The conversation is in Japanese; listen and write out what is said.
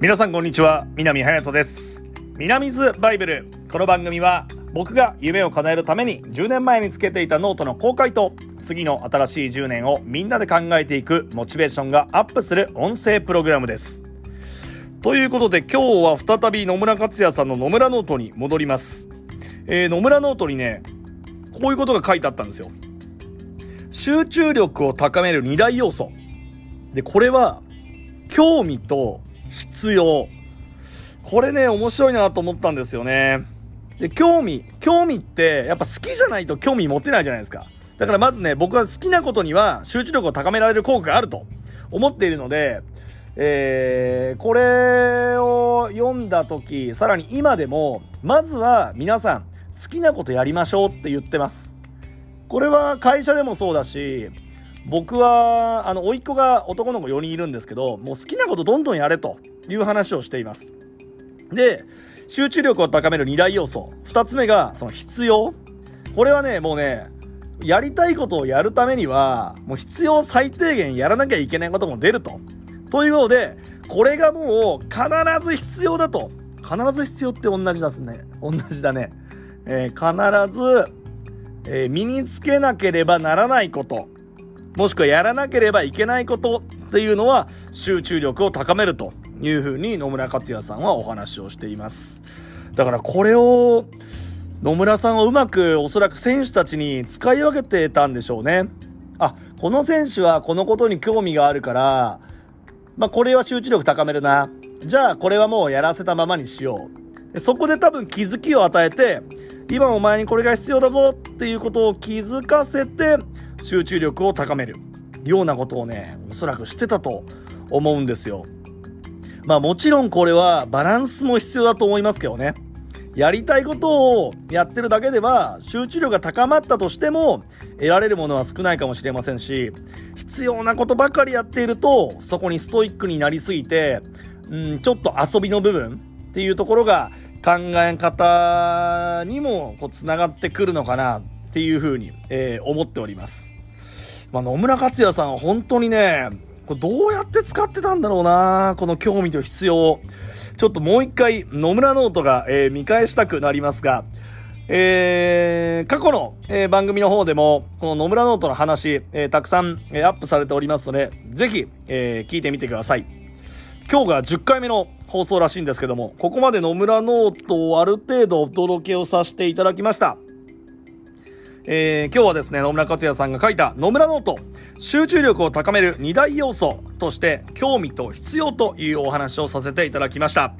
皆さんこんにちは南隼人です。南ズバイブル。この番組は僕が夢を叶えるために10年前につけていたノートの公開と次の新しい10年をみんなで考えていくモチベーションがアップする音声プログラムです。ということで今日は再び野村克也さんの野村ノートに戻ります、えー、野村ノートにねこういうことが書いてあったんですよ。集中力を高める2大要素。でこれは興味と必要。これね、面白いなと思ったんですよね。で、興味。興味って、やっぱ好きじゃないと興味持てないじゃないですか。だからまずね、僕は好きなことには集中力を高められる効果があると思っているので、えー、これを読んだ時、さらに今でも、まずは皆さん、好きなことやりましょうって言ってます。これは会社でもそうだし、僕は、あの、甥っ子が男の子4人いるんですけど、もう好きなことどんどんやれという話をしています。で、集中力を高める2大要素。2つ目が、その必要。これはね、もうね、やりたいことをやるためには、もう必要最低限やらなきゃいけないことも出ると。ということで、これがもう必ず必要だと。必ず必要って同じですね。同じだね。えー、必ず、えー、身につけなければならないこと。もしくはやらなければいけないことっていうのは集中力を高めるというふうに野村克也さんはお話をしています。だからこれを野村さんはうまくおそらく選手たちに使い分けてたんでしょうね。あ、この選手はこのことに興味があるから、まあこれは集中力高めるな。じゃあこれはもうやらせたままにしよう。そこで多分気づきを与えて、今お前にこれが必要だぞっていうことを気づかせて、集中力を高めるようなことをね、おそらくしてたと思うんですよ。まあもちろんこれはバランスも必要だと思いますけどね。やりたいことをやってるだけでは集中力が高まったとしても得られるものは少ないかもしれませんし、必要なことばかりやっているとそこにストイックになりすぎて、うん、ちょっと遊びの部分っていうところが考え方にもこう繋がってくるのかなっていうふうに、えー、思っております。まあ、野村克也さんは本当にね、これどうやって使ってたんだろうなこの興味と必要。ちょっともう一回野村ノートが、えー、見返したくなりますが、えー、過去の、えー、番組の方でも、この野村ノートの話、えー、たくさん、えアップされておりますので、ぜひ、え聞いてみてください。今日が10回目の放送らしいんですけども、ここまで野村ノートをある程度お届けをさせていただきました。えー、今日はですね、野村克也さんが書いた野村ノート、集中力を高める2大要素として、興味と必要というお話をさせていただきました。